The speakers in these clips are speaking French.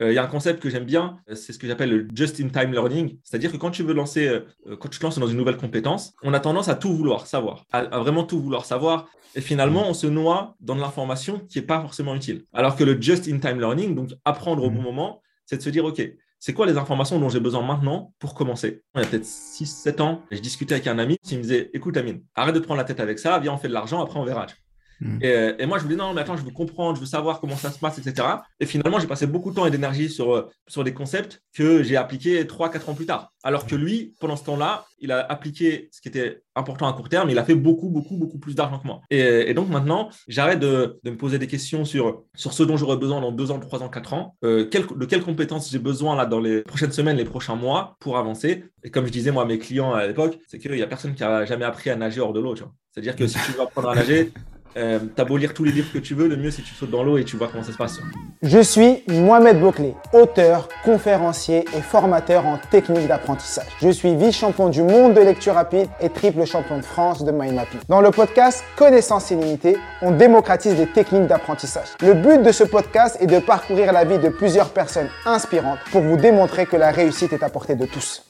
il y a un concept que j'aime bien, c'est ce que j'appelle le just-in-time learning. C'est-à-dire que quand tu veux lancer, quand tu te lances dans une nouvelle compétence, on a tendance à tout vouloir savoir, à, vraiment tout vouloir savoir. Et finalement, on se noie dans de l'information qui n'est pas forcément utile. Alors que le just-in-time learning, donc apprendre au bon moment, c'est de se dire, OK, c'est quoi les informations dont j'ai besoin maintenant pour commencer? Il y a peut-être 6-7 ans, je discutais avec un ami, il me disait, écoute Amine, arrête de prendre la tête avec ça, viens, on fait de l'argent, après on verra. Hmm. Euh, et, moi, je voulais, non, mais attends, je veux comprendre, je veux savoir comment ça se passe, etc. Et finalement, j'ai passé beaucoup de temps et d'énergie sur, euh, sur des concepts que j'ai appliqués 3-4 ans plus tard. Alors que lui, pendant ce temps-là, il a appliqué ce qui était important à court terme, il a fait beaucoup, beaucoup, beaucoup plus d'argent que moi. Et, donc maintenant, j'arrête de, me poser des questions sur, sur ce dont j'aurais besoin dans 2 ans, 3 ans, 4 ans, euh, de quelles compétences j'ai besoin là dans les prochaines semaines, les prochains mois pour avancer? Et comme je disais moi à mes clients à l'époque, c'est qu'il n'y a personne qui a jamais appris à nager hors de l'eau. C'est-à-dire que si tu veux apprendre à nager, euh, T'as beau lire tous les livres que tu veux, le mieux c'est que tu sautes dans l'eau et tu vois comment ça se passe. Je suis Mohamed Bouclé, auteur, conférencier et formateur en technique d'apprentissage. Je suis vice-champion du monde de lecture rapide et triple champion de France de mind mapping. Dans le podcast Connaissance illimitée, on démocratise des techniques d'apprentissage. Le but de ce podcast est de parcourir la vie de plusieurs personnes inspirantes pour vous démontrer que la réussite est à portée de tous.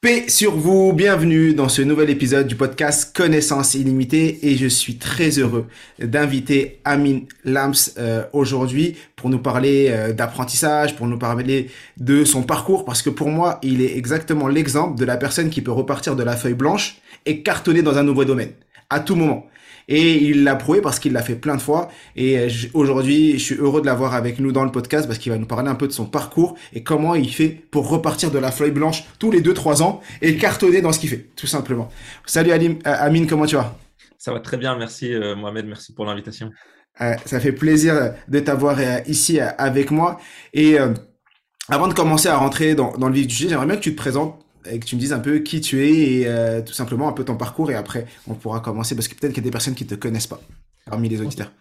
Paix sur vous, bienvenue dans ce nouvel épisode du podcast Connaissance illimitée et je suis très heureux d'inviter Amin Lams euh, aujourd'hui pour nous parler euh, d'apprentissage, pour nous parler de son parcours parce que pour moi il est exactement l'exemple de la personne qui peut repartir de la feuille blanche et cartonner dans un nouveau domaine à tout moment. Et il l'a prouvé parce qu'il l'a fait plein de fois. Et euh, aujourd'hui, je suis heureux de l'avoir avec nous dans le podcast parce qu'il va nous parler un peu de son parcours et comment il fait pour repartir de la feuille blanche tous les 2-3 ans et cartonner dans ce qu'il fait, tout simplement. Salut Alim, euh, Amine, comment tu vas? Ça va très bien, merci euh, Mohamed, merci pour l'invitation. ça fait plaisir de t'avoir ici avec moi. Et avant de commencer à rentrer dans, dans le vif du sujet, j'aimerais bien que tu te présentes et que tu me dises un peu qui tu es et euh, tout simplement un peu ton parcours et après on pourra commencer parce que peut-être qu'il y a des personnes qui ne te connaissent pas parmi les auditeurs.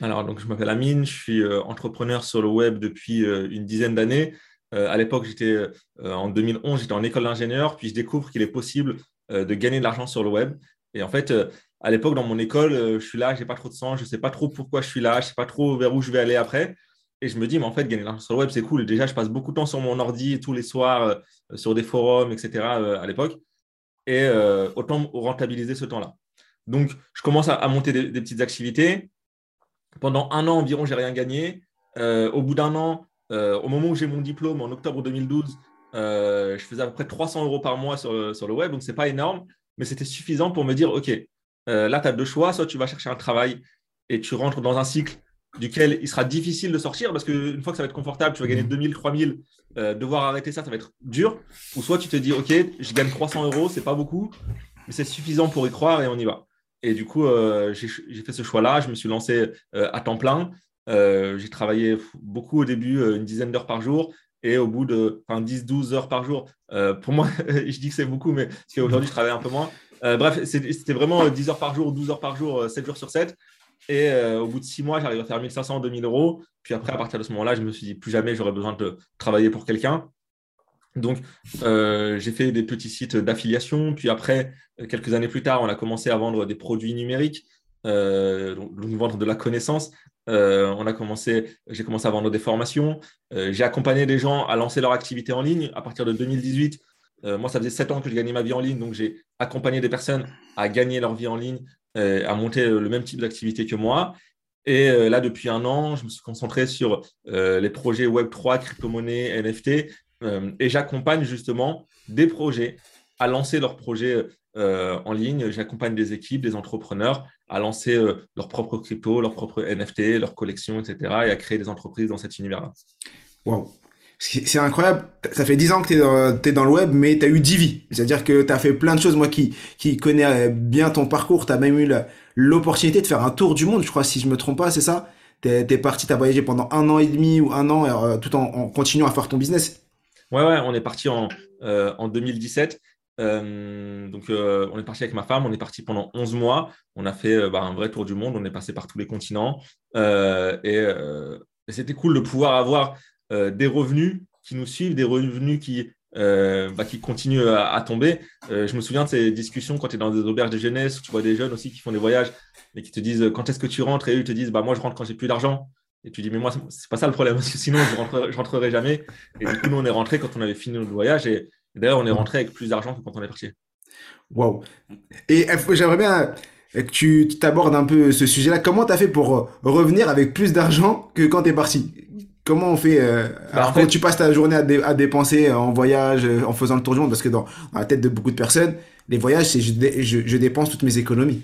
Alors donc je m'appelle Amine, je suis euh, entrepreneur sur le web depuis euh, une dizaine d'années. à l'époque j'étais en 2011 j'étais en école d'ingénieur puis je découvre qu'il est possible de gagner de l'argent sur le web et en fait à l'époque dans mon école je suis là j'ai pas trop de sens je sais pas trop pourquoi je suis là je sais pas trop vers où je vais aller après et je me dis, mais en fait, gagner de l'argent sur le web, c'est cool. Déjà, je passe beaucoup de temps sur mon ordi tous les soirs, euh, sur des forums, etc. Euh, à l'époque. Et euh, autant rentabiliser ce temps-là. Donc, je commence à, monter des, petites activités. Pendant un an environ, j'ai rien gagné. au bout d'un an, au moment où j'ai mon diplôme, en octobre 2012, je faisais à peu près 300 euros par mois sur, sur le web. Donc, ce n'est pas énorme, mais c'était suffisant pour me dire, OK, là, tu as deux choix. Soit tu vas chercher un travail et tu rentres dans un cycle duquel il sera difficile de sortir parce qu'une fois que ça va être confortable, tu vas gagner 2000, 3000, euh, devoir arrêter ça, ça va être dur. Ou soit tu te dis, OK, je gagne 300 euros, c'est pas beaucoup, mais c'est suffisant pour y croire et on y va. Et du coup, euh, j'ai fait ce choix-là, je me suis lancé euh, à temps plein. j'ai travaillé beaucoup au début, une dizaine d'heures par jour. Et au bout de 10-12 heures par jour, pour moi, je dis que c'est beaucoup, mais parce qu'aujourd'hui, je travaille un peu moins. bref, c'était vraiment 10 heures par jour, 12 heures par jour, 7 jours sur 7. Et euh, au bout de six mois, j'arrive à faire 1500, 2000 euros. Puis après, à partir de ce moment-là, je me suis dit, plus jamais j'aurais besoin de travailler pour quelqu'un. Donc, euh, j'ai fait des petits sites d'affiliation. Puis après, quelques années plus tard, on a commencé à vendre des produits numériques, euh, donc vendre de la connaissance. on a commencé, j'ai commencé à vendre des formations. j'ai accompagné des gens à lancer leur activité en ligne à partir de 2018. moi, ça faisait sept ans que je gagnais ma vie en ligne, donc j'ai accompagné des personnes à gagner leur vie en ligne euh, à monter le même type d'activité que moi. Et euh, là, depuis un an, je me suis concentré sur euh, les projets Web3, crypto-monnaie, NFT. et j'accompagne justement des projets à lancer leurs projets en ligne. J'accompagne des équipes, des entrepreneurs à lancer leurs propres crypto, leurs propres NFT, leurs collections, etc. et à créer des entreprises dans cet univers-là. Wow c'est incroyable. Ça fait 10 ans que tu es, es, dans le web, mais tu as eu 10 vies. C'est-à-dire que tu as fait plein de choses. Moi qui, qui connais euh, bien ton parcours, tu as même eu l'opportunité de faire un tour du monde, je crois, si je me trompe pas, c'est ça? Tu es, parti, tu as voyagé pendant un an et demi ou un an, euh, tout en, continuant à faire ton business? Ouais, ouais, on est parti en, euh, en 2017. donc, on est parti avec ma femme, on est parti pendant 11 mois. On a fait bah, un vrai tour du monde, on est passé par tous les continents. et c'était cool de pouvoir avoir euh, des revenus qui nous suivent, des revenus qui, euh, bah, qui continuent à, tomber. Euh, je me souviens de ces discussions quand tu es dans des auberges de jeunesse, où tu vois des jeunes aussi qui font des voyages et qui te disent quand est-ce que tu rentres? Et eux te disent bah, moi je rentre quand j'ai plus d'argent. Et tu dis, mais moi, c'est pas ça le problème, parce que sinon, je rentrerai, rentrerai jamais. Et du coup, nous, on est rentré quand on avait fini notre voyage. Et, d'ailleurs, on est rentré avec plus d'argent que quand on est parti. Waouh. Et j'aimerais bien que tu t'abordes un peu ce sujet-là. Comment tu as fait pour revenir avec plus d'argent que quand tu es parti? Comment on fait euh, bah, quand tu passes ta journée à, dépenser en voyage, euh, en faisant le tour du monde Parce que dans, la tête de beaucoup de personnes, les voyages, c'est je, dépense toutes mes économies.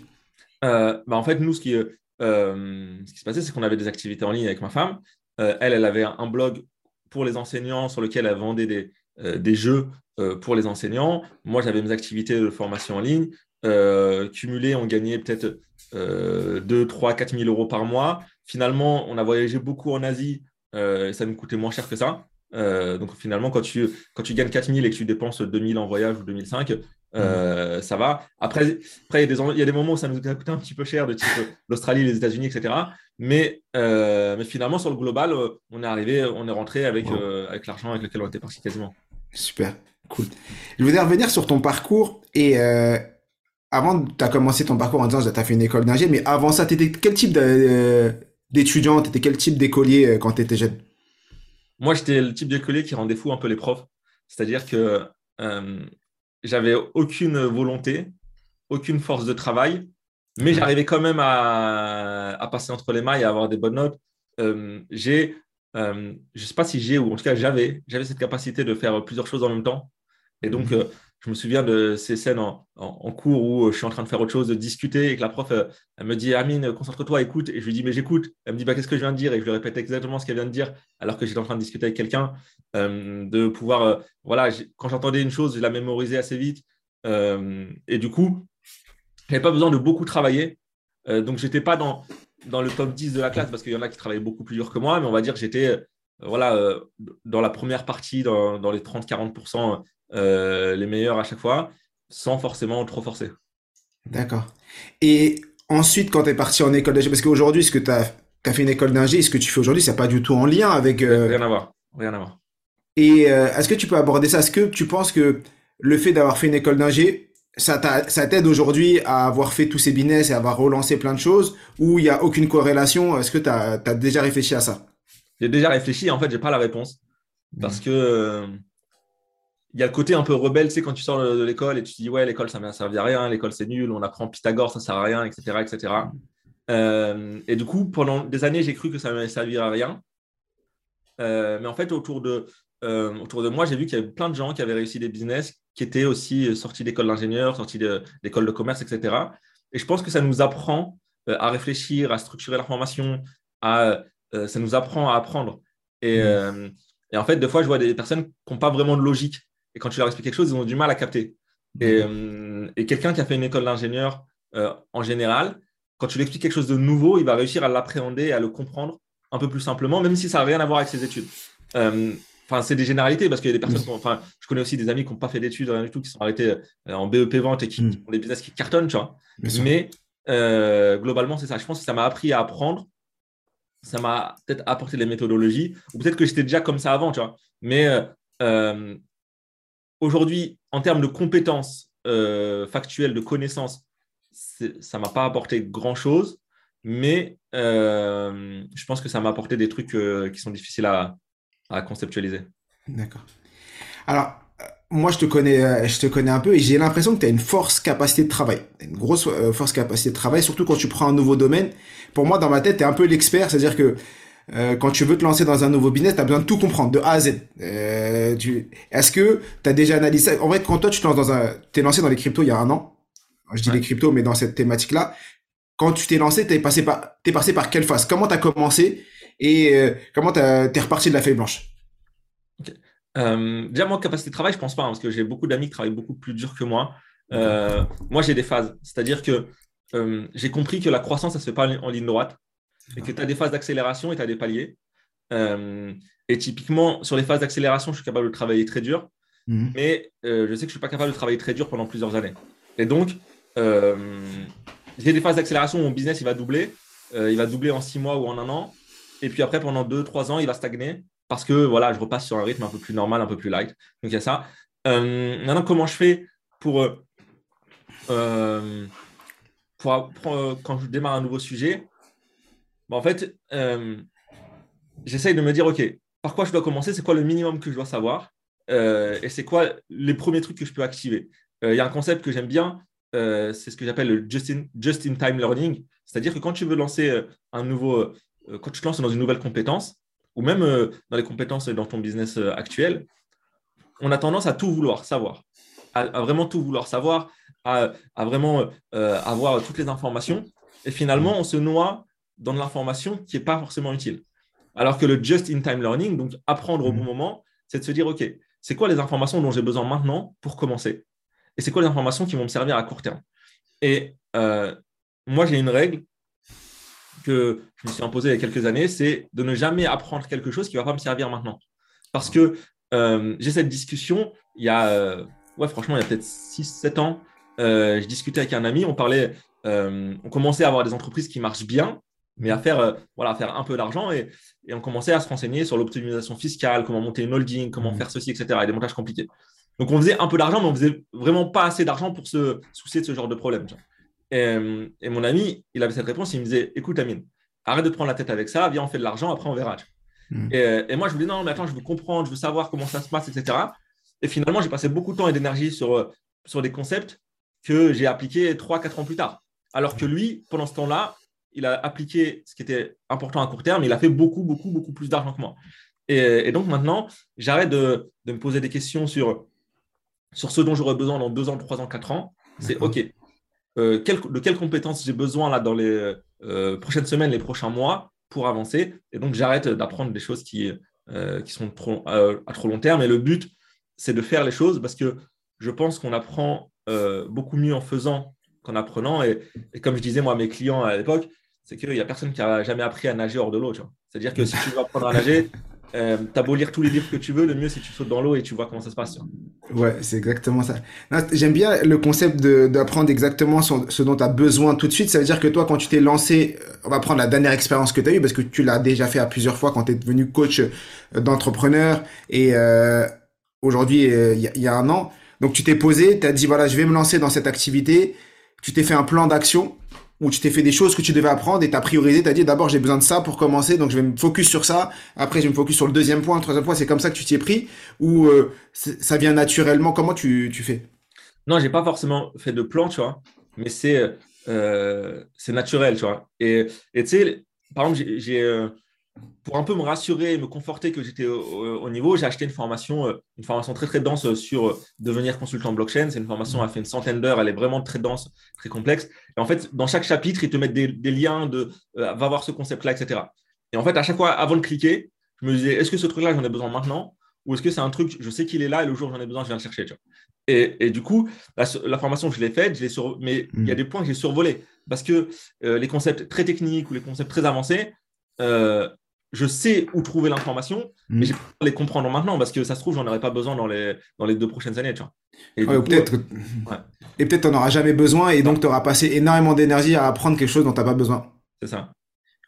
Euh, bah en fait, nous, ce qui, ce qui se passait, c'est qu'on avait des activités en ligne avec ma femme. elle, elle avait un blog pour les enseignants sur lequel elle vendait des, des jeux pour les enseignants. Moi, j'avais mes activités de formation en ligne. cumulées, on gagnait peut-être 2, 3, 4 000 euros par mois. Finalement, on a voyagé beaucoup en Asie euh, ça nous coûtait moins cher que ça. Euh, donc finalement, quand tu, quand tu gagnes 4000 et que tu dépenses 2000 en voyage ou 2005, euh, ça va. Après, après il, y a des, il y a des moments où ça nous a coûté un petit peu cher, de type l'Australie, les États-Unis, etc. Mais, mais finalement, sur le global, on est arrivé, on est rentré avec, avec l'argent avec lequel on était parti quasiment. Super, cool. Je voudrais revenir sur ton parcours et avant, tu as commencé ton parcours en disant que tu as fait une école d'ingé, mais avant ça, tu étais quel type de, d'étudiant Tu étais quel type d'écolier euh, quand tu étais jeune? Moi, j'étais le type d'écolier qui rendait fou un peu les profs. C'est-à-dire que euh, j'avais aucune volonté, aucune force de travail, mais j'arrivais quand même à, passer entre les mailles et à avoir des bonnes notes. Euh, j'ai, euh, je ne sais pas si j'ai, ou en tout cas j'avais, j'avais cette capacité de faire plusieurs choses en même temps. Et donc, mhm je me souviens de ces scènes en, cours où euh, je suis en train de faire autre chose, de discuter et que la prof, euh, elle me dit Amine, concentre-toi, écoute. Et je lui dis Mais j'écoute. Elle me dit bah, Qu'est-ce que je viens de dire? Et je lui répète exactement ce qu'elle vient de dire alors que j'étais en train de discuter avec quelqu'un. Euh, de pouvoir, voilà, quand j'entendais une chose, je la mémorisais assez vite. et du coup, je n'avais pas besoin de beaucoup travailler. donc, je n'étais pas dans, le top 10 de la classe parce qu'il y en a qui travaillaient beaucoup plus dur que moi, mais on va dire que j'étais voilà, dans la première partie, dans les 30-40% euh, les meilleurs à chaque fois, sans forcément trop forcer. D'accord. Et ensuite, quand tu es parti en école d'ingé, parce qu'aujourd'hui, ce que tu as, fait une école d'ingé, ce que tu fais aujourd'hui, c'est pas du tout en lien avec. Euh, rien à voir. Rien à voir. Et euh, est-ce que tu peux aborder ça? Est-ce que tu penses que le fait d'avoir fait une école d'ingé, ça t'aide aujourd'hui à avoir fait tous ces business et à avoir relancé plein de choses? Ou il n'y a aucune corrélation? Est-ce que tu as, déjà réfléchi à ça? J'ai déjà réfléchi, en fait, j'ai pas la réponse. Parce mmh. que il y a le côté un peu rebelle, tu sais, quand tu sors de l'école et tu te dis, ouais, l'école, ça ne servi à rien, l'école, c'est nul, on apprend Pythagore, ça ne sert à rien, etc. etc. Euh, et du coup, pendant des années, j'ai cru que ça ne m'allait servir à rien. Euh, mais en fait, autour de, euh, autour de moi, j'ai vu qu'il y avait plein de gens qui avaient réussi des business, qui étaient aussi sortis d'école d'ingénieur, sortis d'école de, commerce, etc. Et je pense que ça nous apprend à réfléchir, à structurer l'information, à, ça nous apprend à apprendre. Et, mmh. et en fait, des fois, je vois des personnes qui n'ont pas vraiment de logique et quand tu leur expliques quelque chose, ils ont du mal à capter. Et, euh, quelqu'un qui a fait une école d'ingénieur, euh, en général, quand tu lui expliques quelque chose de nouveau, il va réussir à l'appréhender, et à le comprendre un peu plus simplement, même si ça n'a rien à voir avec ses études. Euh, enfin, c'est des généralités parce qu'il y a des personnes, enfin, je connais aussi des amis qui n'ont pas fait d'études, rien du tout, qui sont arrêtés en BEP vente et qui mm. ont des business qui cartonnent, tu vois. Mais globalement, c'est ça. Je pense que ça m'a appris à apprendre. Ça m'a peut-être apporté les méthodologies, ou peut-être que j'étais déjà comme ça avant, tu vois. Mais aujourd'hui, en termes de compétences euh, factuelles, de connaissances, ça ne m'a pas apporté grand-chose, mais euh, je pense que ça m'a apporté des trucs euh, qui sont difficiles à, conceptualiser. D'accord. Alors, moi, je te connais, je te connais un peu et j'ai l'impression que tu as une force capacité de travail, une grosse force capacité de travail, surtout quand tu prends un nouveau domaine. Pour moi, dans ma tête, tu es un peu l'expert, c'est-à-dire que euh, quand tu veux te lancer dans un nouveau business, tu as besoin de tout comprendre, de A à Z. Euh, Est-ce que tu as déjà analysé ça? En vrai, quand toi, tu te lances dans un... es lancé dans les cryptos il y a un an, je dis les cryptos, mais dans cette thématique-là, quand tu t'es lancé, t'es passé par, t'es passé par quelle phase? Comment tu as commencé et euh, comment tu es reparti de la feuille blanche? Okay. Déjà, moi, capacité de travail, je pense pas, hein, parce que j'ai beaucoup d'amis qui travaillent beaucoup plus dur que moi. Moi, j'ai des phases. C'est-à-dire que j'ai compris que la croissance, ça se fait pas en ligne droite et que tu as des phases d'accélération et tu as des paliers. Euh, et typiquement, sur les phases d'accélération, je suis capable de travailler très dur, mhm. mais euh, je sais que je ne suis pas capable de travailler très dur pendant plusieurs années. Et donc, euh, j'ai des phases d'accélération où mon business il va doubler. il va doubler en six mois ou en un an. Et puis après, pendant deux, trois ans, il va stagner parce que voilà, je repasse sur un rythme un peu plus normal, un peu plus light. Donc, il y a ça. maintenant, comment je fais pour, pour, quand je démarre un nouveau sujet bah, en fait, euh, j'essaye de me dire, OK, par quoi je dois commencer? C'est quoi le minimum que je dois savoir? Et c'est quoi les premiers trucs que je peux activer? Il y a un concept que j'aime bien, c'est ce que j'appelle le just-in-time learning. C'est-à-dire que quand tu veux lancer un nouveau, quand tu te lances dans une nouvelle compétence, ou même dans les compétences dans ton business actuel, on a tendance à tout vouloir savoir, à, vraiment tout vouloir savoir, à, vraiment avoir toutes les informations. Et finalement, on se noie dans de l'information qui n'est pas forcément utile. Alors que le just-in-time learning, donc apprendre au bon moment, c'est de se dire, OK, c'est quoi les informations dont j'ai besoin maintenant pour commencer? Et c'est quoi les informations qui vont me servir à court terme? Et euh, moi, j'ai une règle que je me suis imposée il y a quelques années, c'est de ne jamais apprendre quelque chose qui ne va pas me servir maintenant. Parce que euh, j'ai cette discussion, il y a, euh, ouais, franchement, il y a peut-être 6-7 ans, je discutais avec un ami, on parlait, on commençait à avoir des entreprises qui marchent bien, mais à faire, voilà, faire un peu d'argent et, et, on commençait à se renseigner sur l'optimisation fiscale, comment monter une holding, comment mmh. faire ceci, etc. et des montages compliqués. Donc on faisait un peu d'argent, mais on faisait vraiment pas assez d'argent pour se soucier de ce genre de problème. Et, et, mon ami, il avait cette réponse, il me disait, écoute Amine, arrête de te prendre la tête avec ça, viens on fait de l'argent, après on verra. Mmh. Et, et, moi je lui dis non, mais attends, je veux comprendre, je veux savoir comment ça se passe, etc. Et finalement, j'ai passé beaucoup de temps et d'énergie sur, sur des concepts que j'ai appliqués 3-4 ans plus tard. Alors que lui, pendant ce temps-là, il a appliqué ce qui était important à court terme, il a fait beaucoup, beaucoup, beaucoup plus d'argent que moi. Et, donc maintenant, j'arrête de, me poser des questions sur, sur ce dont j'aurais besoin dans deux ans, trois ans, quatre ans. C'est OK, euh, de quelles compétences j'ai besoin là dans les euh, prochaines semaines, les prochains mois pour avancer? Et donc, j'arrête d'apprendre des choses qui, euh, qui sont trop, à trop long terme. Et le but, c'est de faire les choses parce que je pense qu'on apprend beaucoup mieux en faisant qu'en apprenant. Et, et, comme je disais, moi, à mes clients à l'époque, c'est qu'il n'y a personne qui a jamais appris à nager hors de l'eau. C'est-à-dire que si tu veux apprendre à nager, euh, tu as beau lire tous les livres que tu veux, le mieux c'est que tu sautes dans l'eau et tu vois comment ça se passe. Ouais, c'est exactement ça. J'aime bien le concept d'apprendre exactement ce dont tu as besoin tout de suite. Ça veut dire que toi, quand tu t'es lancé, euh, on va prendre la dernière expérience que tu as eue, parce que tu l'as déjà fait à plusieurs fois quand tu es devenu coach euh, d'entrepreneur et euh, aujourd'hui, il y, y, a un an. Donc tu t'es posé, tu as dit, voilà, je vais me lancer dans cette activité. Tu t'es fait un plan d'action où tu t'es fait des choses que tu devais apprendre et tu as priorisé, tu as dit d'abord j'ai besoin de ça pour commencer, donc je vais me focus sur ça, après je vais me focus sur le deuxième point, le troisième point, c'est comme ça que tu t'y es pris, ou euh, ça vient naturellement, comment tu, tu fais? Non, j'ai pas forcément fait de plan, tu vois, mais c'est euh, c'est naturel, tu vois. Et tu sais, par exemple, j'ai euh, pour un peu me rassurer et me conforter que j'étais au, niveau, j'ai acheté une formation, euh, une formation très très dense sur euh, devenir consultant blockchain. C'est une formation, elle fait une centaine d'heures, elle est vraiment très dense, très complexe. Et en fait, dans chaque chapitre, ils te mettent des, liens de euh, va voir ce concept-là, etc. Et en fait, à chaque fois, avant de cliquer, je me disais, est-ce que ce truc-là, j'en ai besoin maintenant? Ou est-ce que c'est un truc, je sais qu'il est là et le jour où j'en ai besoin, je viens le chercher. Et, du coup, la, formation, je l'ai faite, je sur... mais il y a mm. des points que j'ai survolés parce que les concepts très techniques ou les concepts très avancés, je sais où trouver l'information, mais j'ai pas les comprendre maintenant parce que ça se trouve, j'en aurais pas besoin dans les, dans les deux prochaines années. Tu vois. Et peut-être et peut-être tu n'en auras jamais besoin et donc tu auras passé énormément d'énergie à apprendre quelque chose dont tu n'as pas besoin. C'est ça.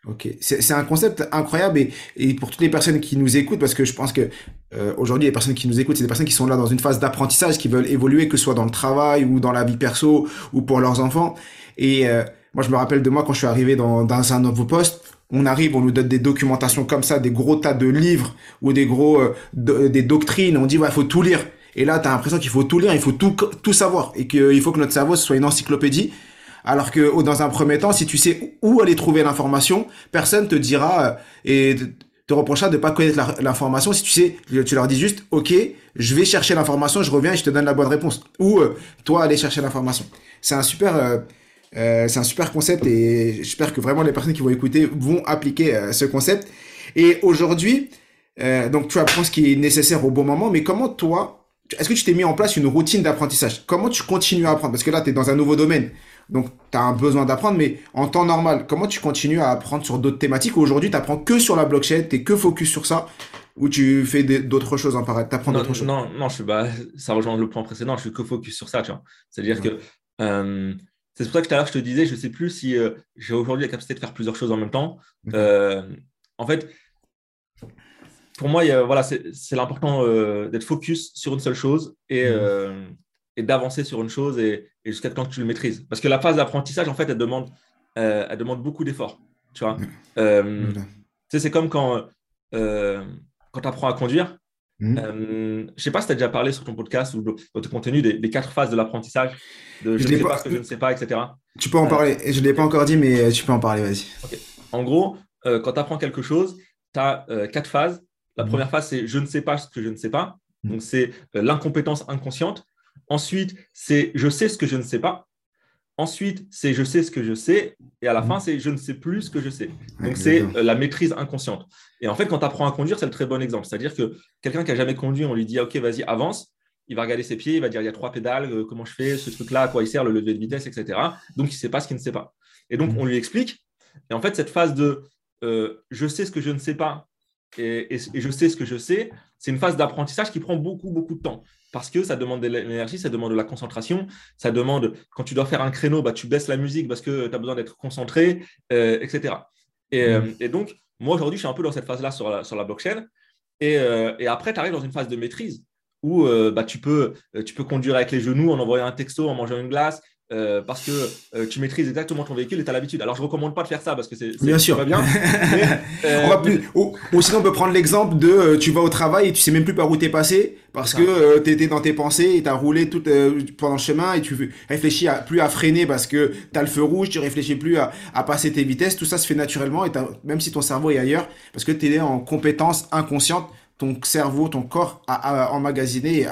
Ok, c'est un concept incroyable et, et, pour toutes les personnes qui nous écoutent, parce que je pense que euh, aujourd'hui les personnes qui nous écoutent, c'est des personnes qui sont là dans une phase d'apprentissage, qui veulent évoluer, que ce soit dans le travail ou dans la vie perso ou pour leurs enfants. Et euh, moi, je me rappelle de moi quand je suis arrivé dans, dans un nouveau poste, on arrive, on nous donne des documentations comme ça, des gros tas de livres ou des gros euh, des doctrines. On dit ouais, faut tout lire. Et là, tu as l'impression qu'il faut tout lire, il faut tout tout savoir et qu'il faut que notre cerveau soit une encyclopédie. Alors que oh, dans un premier temps, si tu sais où aller trouver l'information, personne te dira euh, et te reprochera de pas connaître l'information si tu sais, tu leur dis juste, ok, je vais chercher l'information, je reviens et je te donne la bonne réponse. Ou euh, toi, aller chercher l'information. C'est un super euh, c'est un super concept et j'espère que vraiment les personnes qui vont écouter vont appliquer euh, ce concept. Et aujourd'hui, euh, donc tu apprends ce qui est nécessaire au bon moment, mais comment toi, est-ce que tu t'es mis en place une routine d'apprentissage? Comment tu continues à apprendre? Parce que là, tu es dans un nouveau domaine, donc tu as un besoin d'apprendre, mais en temps normal, comment tu continues à apprendre sur d'autres thématiques? Aujourd'hui, tu apprends que sur la blockchain, tu es que focus sur ça ou tu fais d'autres choses en parallèle, apprends d'autres choses? Non, non, je suis, bah, ça rejoint le point précédent, je suis que focus sur ça, tu vois. C'est-à-dire que c'est pour ça que tout à l'heure, je te disais, je ne sais plus si euh, j'ai aujourd'hui la capacité de faire plusieurs choses en même temps. Euh, en fait, pour moi, voilà, c'est l'important euh, d'être focus sur une seule chose et, mhm. et d'avancer sur une chose et, jusqu'à temps que tu le maîtrises. Parce que la phase d'apprentissage, en fait, elle demande, elle demande beaucoup d'efforts. Tu vois, c'est comme quand quand tu apprends à conduire, mmh. je ne sais pas si tu as déjà parlé sur ton podcast ou dans ton contenu des, quatre phases de l'apprentissage, de je, ne sais pas, ce que je ne sais pas, etc. Tu peux en parler. Je ne l'ai pas encore dit, mais tu peux en parler, vas-y. En gros, quand tu apprends quelque chose, tu as quatre phases. La mmh. première phase, c'est je ne sais pas ce que je ne sais pas. Mmh. Donc, c'est l'incompétence inconsciente. Ensuite, c'est je sais ce que je ne sais pas. Ensuite, c'est je sais ce que je sais. Et à la fin, c'est je ne sais plus ce que je sais. Donc, c'est euh, la maîtrise inconsciente. Et en fait, quand tu apprends à conduire, c'est le très bon exemple. C'est-à-dire que quelqu'un qui n'a jamais conduit, on lui dit OK, vas-y, avance. Il va regarder ses pieds, il va dire il y a trois pédales, euh, comment je fais ce truc-là, à quoi il sert, le lever de vitesse, etc. Donc, il ne sait pas ce qu'il ne sait pas. Et donc, on lui explique. Et en fait, cette phase de euh, je sais ce que je ne sais pas et, et je sais ce que je sais, c'est une phase d'apprentissage qui prend beaucoup, beaucoup de temps parce que ça demande de l'énergie, ça demande de la concentration, ça demande, quand tu dois faire un créneau, bah, tu baisses la musique parce que tu as besoin d'être concentré, euh, etc. Euh, mm. Et, donc, moi, aujourd'hui, je suis un peu dans cette phase-là sur la, sur la blockchain. Et, euh, et après, tu arrives dans une phase de maîtrise où bah, tu, peux, tu peux conduire avec les genoux en envoyant un texto, en mangeant une glace, euh, parce que euh, tu maîtrises exactement ton véhicule et tu as l'habitude. Alors, je ne recommande pas de faire ça parce que c'est bien sûr pas bien. Euh, on va plus... ou, sinon, on peut prendre l'exemple de tu vas au travail et tu sais même plus par où t'es passé parce que tu étais dans tes pensées et tu as roulé tout pendant le chemin et tu réfléchis à, plus à freiner parce que tu as le feu rouge, tu réfléchis plus à, à, passer tes vitesses. Tout ça se fait naturellement et même si ton cerveau est ailleurs parce que tu es en compétence inconsciente, ton cerveau, ton corps a, emmagasiné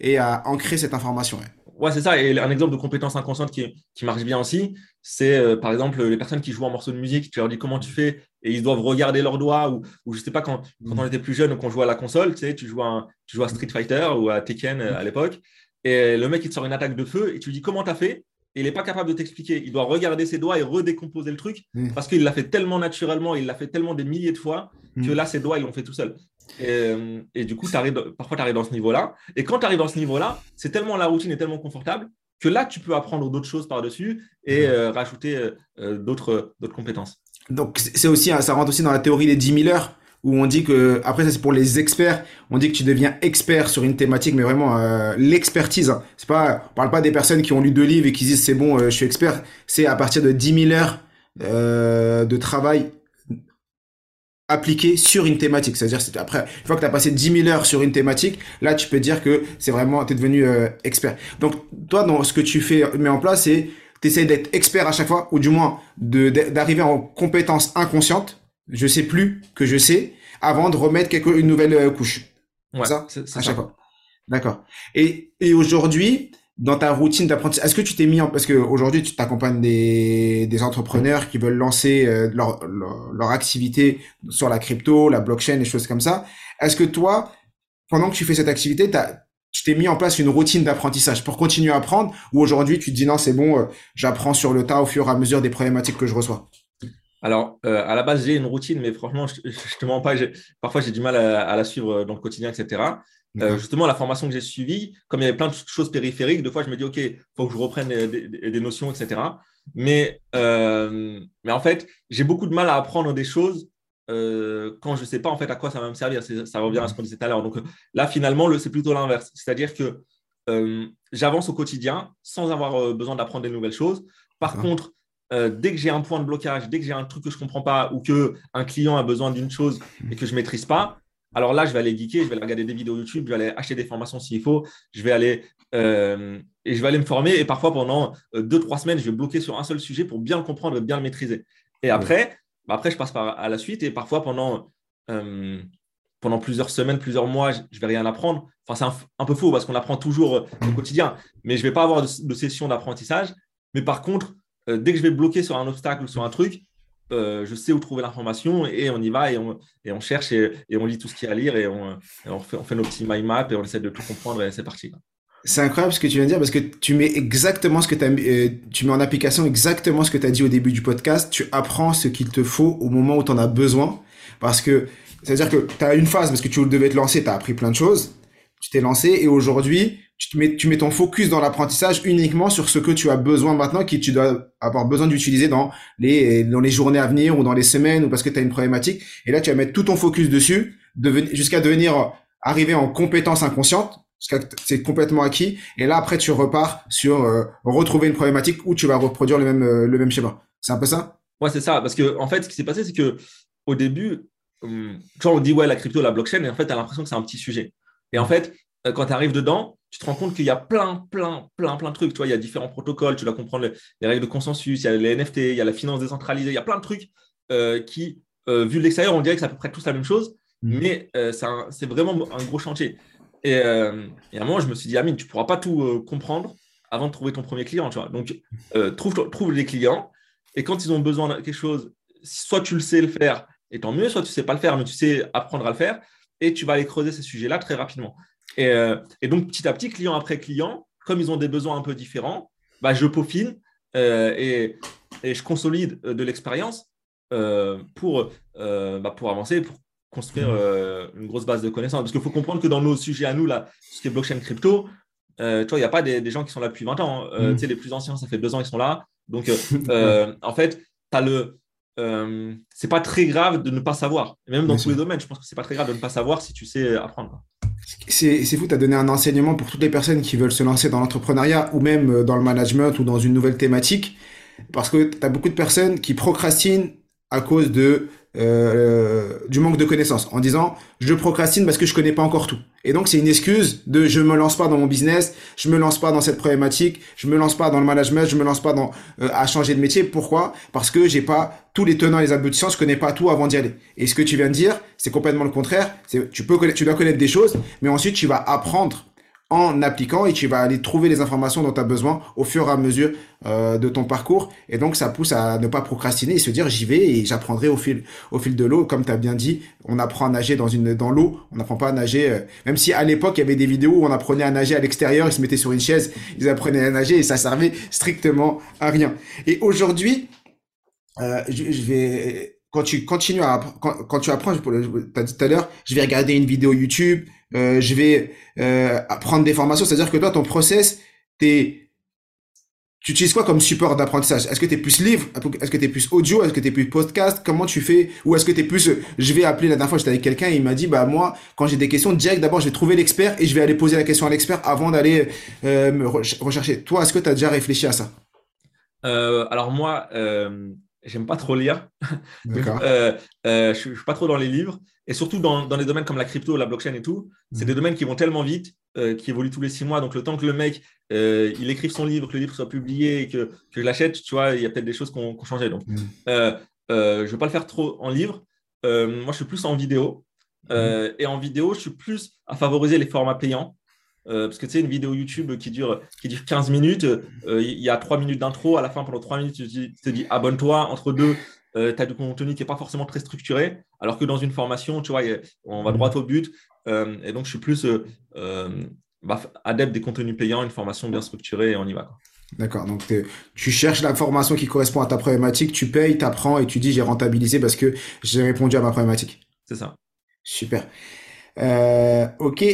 et a, ancré cette information. Ouais, c'est ça. Et un exemple de compétence inconsciente qui, qui marche bien aussi, c'est euh, par exemple les personnes qui jouent un morceau de musique, tu leur dis comment tu fais et ils doivent regarder leurs doigts ou, ou je sais pas, quand, quand mm. on était plus jeune ou qu'on jouait à la console, tu sais, tu joues, à, tu joues à Street Fighter ou à Tekken euh, à l'époque et le mec il te sort une attaque de feu et tu lui dis comment tu as fait et il n'est pas capable de t'expliquer. Il doit regarder ses doigts et redécomposer le truc mm. parce qu'il l'a fait tellement naturellement, il l'a fait tellement des milliers de fois que mm. là, ses doigts, ils l'ont fait tout seul. Et, du coup, parfois, tu arrives dans ce niveau-là. Et quand tu arrives dans ce niveau-là, c'est tellement la routine est tellement confortable que là, tu peux apprendre d'autres choses par-dessus et euh, rajouter euh, euh, d'autres compétences. Donc, c'est aussi, ça rentre aussi dans la théorie des 10 000 heures où on dit que, après ça c'est pour les experts, on dit que tu deviens expert sur une thématique, mais vraiment l'expertise. Hein. C'est pas, on parle pas des personnes qui ont lu deux livres et qui disent c'est bon, je suis expert. C'est à partir de 10 000 heures de travail appliqué sur une thématique. C'est-à-dire, après, une fois que tu as passé 10 000 heures sur une thématique, là, tu peux dire que c'est vraiment, tu es devenu euh, expert. Donc, toi, dans ce que tu fais, mets en place, c'est, tu essaies d'être expert à chaque fois, ou du moins, d'arriver en compétence inconsciente. Je sais plus que je sais, avant de remettre quelque, une nouvelle euh, couche. Ouais, ça, à chaque fois. D'accord. Et, et aujourd'hui, dans ta routine d'apprentissage, est-ce que tu t'es mis en parce que aujourd'hui tu t'accompagnes des, des entrepreneurs qui veulent lancer euh, leur, leur, activité sur la crypto, la blockchain, des choses comme ça. Est-ce que toi, pendant que tu fais cette activité, tu t'es mis en place une routine d'apprentissage pour continuer à apprendre ou aujourd'hui tu te dis non c'est bon, euh, j'apprends sur le tas au fur et à mesure des problématiques que je reçois? Alors, euh, à la base, j'ai une routine, mais franchement, je, je te mens pas. Parfois, j'ai du mal à, à, la suivre dans le quotidien, etc. Euh, justement, la formation que j'ai suivie, comme il y avait plein de choses périphériques, des fois, je me dis, OK, il faut que je reprenne des, notions, etc. Mais, euh, mais en fait, j'ai beaucoup de mal à apprendre des choses euh, quand je ne sais pas en fait à quoi ça va me servir. Ça revient à ce qu'on disait tout à l'heure. Donc là, finalement, c'est plutôt l'inverse. C'est-à-dire que j'avance au quotidien sans avoir besoin d'apprendre des nouvelles choses. Par contre, dès que j'ai un point de blocage, dès que j'ai un truc que je ne comprends pas ou qu'un client a besoin d'une chose et que je ne maîtrise pas, alors là, je vais aller geeker, je vais aller regarder des vidéos YouTube, je vais aller acheter des formations s'il faut, je vais aller euh, et je vais aller me former. Et parfois, pendant euh, deux, trois semaines, je vais bloquer sur un seul sujet pour bien le comprendre et bien le maîtriser. Et après, bah, après, je passe par, à la suite. Et parfois, pendant, euh, pendant plusieurs semaines, plusieurs mois, je ne vais rien apprendre. Enfin, c'est un, peu faux parce qu'on apprend toujours au quotidien. Mais je ne vais pas avoir de, de session d'apprentissage. Mais par contre, dès que je vais bloquer sur un obstacle ou sur un truc, euh, je sais où trouver l'information et on y va et on, cherche et, on lit tout ce qu'il y a à lire et on, fait, nos petits mind maps et on essaie de tout comprendre et c'est parti. C'est incroyable ce que tu viens de dire parce que tu mets exactement ce que euh, tu mets en application exactement ce que tu as dit au début du podcast. Tu apprends ce qu'il te faut au moment où tu en as besoin parce que c'est-à-dire que tu as une phase parce que tu devais te lancer, tu as appris plein de choses, tu t'es lancé et aujourd'hui, tu mets, tu mets ton focus dans l'apprentissage uniquement sur ce que tu as besoin maintenant, qui tu dois avoir besoin d'utiliser dans les, dans les journées à venir ou dans les semaines ou parce que tu as une problématique. Et là, tu vas mettre tout ton focus dessus jusqu'à devenir, arriver en compétence inconsciente. C'est complètement acquis. Et là, après, tu repars sur euh, retrouver une problématique où tu vas reproduire le même, euh, le même schéma. C'est un peu ça? Ouais, c'est ça. Parce que, en fait, ce qui s'est passé, c'est que au début, hum, on dit, ouais, la crypto, la blockchain, et en fait, tu as l'impression que c'est un petit sujet. Et en fait, euh, quand tu arrives dedans, tu te rends compte qu'il y a plein, plein, plein, plein de trucs. Tu vois, il y a différents protocoles, tu dois comprendre les, règles de consensus, il y a les NFT, il y a la finance décentralisée, il y a plein de trucs euh, qui, euh, vu de l'extérieur, on dirait que c'est à peu près tous la même chose, mmh. mais c'est vraiment un gros chantier. Et, à un moment, je me suis dit, Amine, tu ne pourras pas tout comprendre avant de trouver ton premier client. Tu vois. Donc, trouve, trouve les clients, et quand ils ont besoin de quelque chose, soit tu le sais le faire, et tant mieux, soit tu ne sais pas le faire, mais tu sais apprendre à le faire, et tu vas aller creuser ces sujets-là très rapidement. Euh, et, donc, petit à petit, client après client, comme ils ont des besoins un peu différents, bah, je peaufine euh, et, je consolide de l'expérience euh, pour, bah, pour avancer, pour construire une grosse base de connaissances. Parce qu'il faut comprendre que dans nos sujets à nous, là, ce qui est blockchain crypto, tu vois, il n'y a pas des, gens qui sont là depuis 20 ans. Hein. Mm. Tu sais, les plus anciens, ça fait deux ans, ils sont là. Donc, en fait, tu le, euh, c'est pas très grave de ne pas savoir. même dans tous les domaines, je pense que c'est pas très grave de ne pas savoir si tu sais apprendre. C'est fou, tu as donné un enseignement pour toutes les personnes qui veulent se lancer dans l'entrepreneuriat ou même euh, dans le management ou dans une nouvelle thématique. Parce que tu as beaucoup de personnes qui procrastinent à cause de euh, du manque de connaissances en disant je procrastine parce que je connais pas encore tout. Et donc c'est une excuse de je me lance pas dans mon business je me lance pas dans cette problématique je me lance pas dans le management je me lance pas dans euh, à changer de métier. Pourquoi? Parce que j'ai pas tous les tenants et les aboutissants je connais pas tout avant d'y aller. Et ce que tu viens de dire c'est complètement le contraire. Tu peux tu dois connaître des choses mais ensuite tu vas apprendre en appliquant et tu vas aller trouver les informations dont tu as besoin au fur et à mesure euh, de ton parcours. Et donc, ça pousse à ne pas procrastiner et se dire, j'y vais et j'apprendrai au fil, au fil de l'eau. Comme tu as bien dit, on apprend à nager dans, une, dans l'eau, on n'apprend pas à nager. Euh, même si à l'époque, il y avait des vidéos où on apprenait à nager à l'extérieur, ils se mettaient sur une chaise, ils apprenaient à nager et ça servait strictement à rien. Et aujourd'hui, euh, je, vais... Quand tu continues à quand, quand tu apprends, tu as dit tout à l'heure, je vais regarder une vidéo YouTube, euh, je vais euh, prendre des formations. C'est-à-dire que toi, ton process, tu utilises quoi comme support d'apprentissage? Est-ce que tu es plus livre? Est-ce que tu es plus audio? Est-ce que tu es plus podcast? Comment tu fais? Ou est-ce que tu es plus je vais appeler la dernière fois j'étais avec quelqu'un et il m'a dit bah moi quand j'ai des questions direct d'abord je vais trouver l'expert et je vais aller poser la question à l'expert avant d'aller euh, me rechercher. Toi, est-ce que tu as déjà réfléchi à ça? Euh, alors moi, euh, j'aime pas trop lire. euh, euh, je, suis pas trop dans les livres. Et surtout dans, dans les domaines comme la crypto, la blockchain et tout, c'est mm. des domaines qui vont tellement vite, euh, qui évoluent tous les six mois. Donc le temps que le mec, il écrive son livre, que le livre soit publié et que, que je l'achète, tu vois, il y a peut-être des choses qui ont, changé. Donc mm. je ne vais pas le faire trop en livre. moi, je suis plus en vidéo. Mm. Et en vidéo, je suis plus à favoriser les formats payants. Euh, parce que tu sais, une vidéo YouTube qui dure, qui dure 15 minutes, euh, il y a 3 minutes d'intro, à la fin, pendant 3 minutes, tu te dis abonne-toi, entre deux, euh, tu as du contenu qui n'est pas forcément très structuré, alors que dans une formation, tu vois, on va droit au but. et donc, je suis plus bah, adepte des contenus payants, une formation bien structurée, et on y va. D'accord, donc tu cherches la formation qui correspond à ta problématique, tu payes, tu apprends et tu dis j'ai rentabilisé parce que j'ai répondu à ma problématique. C'est ça. Super. ok,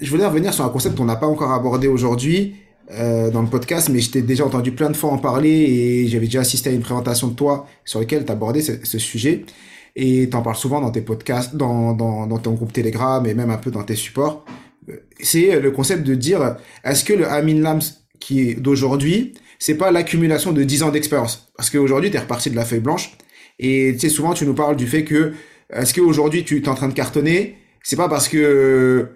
je voulais revenir sur un concept qu'on n'a pas encore abordé aujourd'hui euh, dans le podcast, mais je t'ai déjà entendu plein de fois en parler et j'avais déjà assisté à une présentation de toi sur laquelle tu abordais ce, ce, sujet. Et tu en parles souvent dans tes podcasts, dans, dans, dans ton groupe Telegram et même un peu dans tes supports. C'est le concept de dire, est-ce que le Amin Lams qui est d'aujourd'hui, c'est pas l'accumulation de 10 ans d'expérience? Parce qu'aujourd'hui, tu es reparti de la feuille blanche. Et tu sais, souvent, tu nous parles du fait que, est-ce qu'aujourd'hui, tu es en train de cartonner? C'est pas parce que